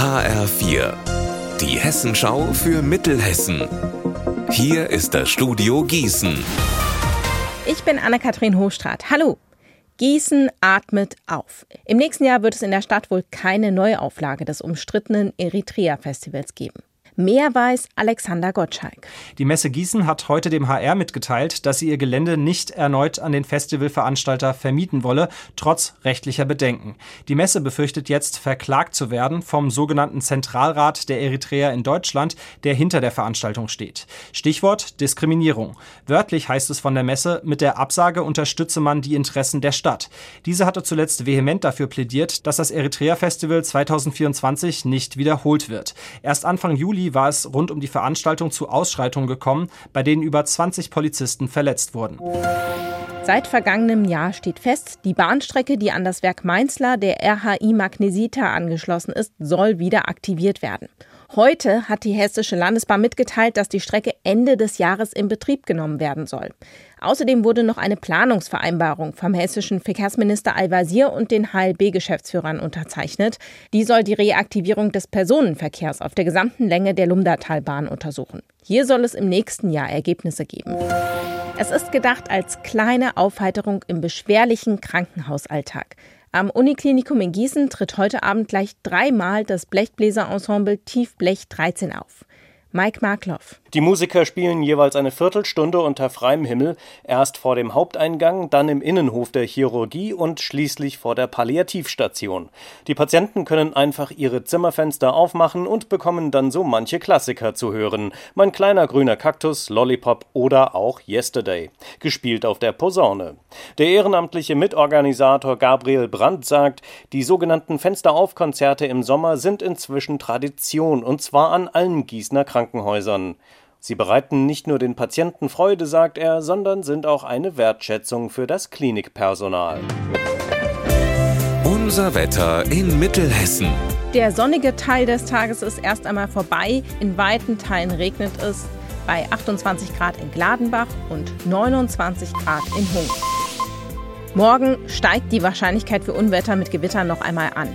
HR4, die Hessenschau für Mittelhessen. Hier ist das Studio Gießen. Ich bin Anne-Kathrin Hochstrat. Hallo. Gießen atmet auf. Im nächsten Jahr wird es in der Stadt wohl keine Neuauflage des umstrittenen Eritrea-Festivals geben. Mehr weiß Alexander Gottschalk. Die Messe Gießen hat heute dem HR mitgeteilt, dass sie ihr Gelände nicht erneut an den Festivalveranstalter vermieten wolle, trotz rechtlicher Bedenken. Die Messe befürchtet jetzt, verklagt zu werden vom sogenannten Zentralrat der Eritreer in Deutschland, der hinter der Veranstaltung steht. Stichwort Diskriminierung. Wörtlich heißt es von der Messe, mit der Absage unterstütze man die Interessen der Stadt. Diese hatte zuletzt vehement dafür plädiert, dass das Eritrea Festival 2024 nicht wiederholt wird. Erst Anfang Juli war es rund um die Veranstaltung zu Ausschreitungen gekommen, bei denen über 20 Polizisten verletzt wurden. Seit vergangenem Jahr steht fest, die Bahnstrecke, die an das Werk Mainzler der RHI Magnesita angeschlossen ist, soll wieder aktiviert werden. Heute hat die Hessische Landesbahn mitgeteilt, dass die Strecke Ende des Jahres in Betrieb genommen werden soll. Außerdem wurde noch eine Planungsvereinbarung vom hessischen Verkehrsminister Al-Wazir und den HLB-Geschäftsführern unterzeichnet. Die soll die Reaktivierung des Personenverkehrs auf der gesamten Länge der Lumdatalbahn untersuchen. Hier soll es im nächsten Jahr Ergebnisse geben. Es ist gedacht als kleine Aufheiterung im beschwerlichen Krankenhausalltag. Am Uniklinikum in Gießen tritt heute Abend gleich dreimal das Blechbläserensemble Tiefblech 13 auf. Mike Markloff. Die Musiker spielen jeweils eine Viertelstunde unter freiem Himmel, erst vor dem Haupteingang, dann im Innenhof der Chirurgie und schließlich vor der Palliativstation. Die Patienten können einfach ihre Zimmerfenster aufmachen und bekommen dann so manche Klassiker zu hören. Mein kleiner grüner Kaktus, Lollipop oder auch Yesterday, gespielt auf der Posaune. Der ehrenamtliche Mitorganisator Gabriel Brandt sagt, die sogenannten Fensteraufkonzerte im Sommer sind inzwischen Tradition und zwar an allen Gießener Krankenhäusern. Krankenhäusern. Sie bereiten nicht nur den Patienten Freude, sagt er, sondern sind auch eine Wertschätzung für das Klinikpersonal. Unser Wetter in Mittelhessen. Der sonnige Teil des Tages ist erst einmal vorbei. In weiten Teilen regnet es bei 28 Grad in Gladenbach und 29 Grad in Hung. Morgen steigt die Wahrscheinlichkeit für Unwetter mit Gewittern noch einmal an.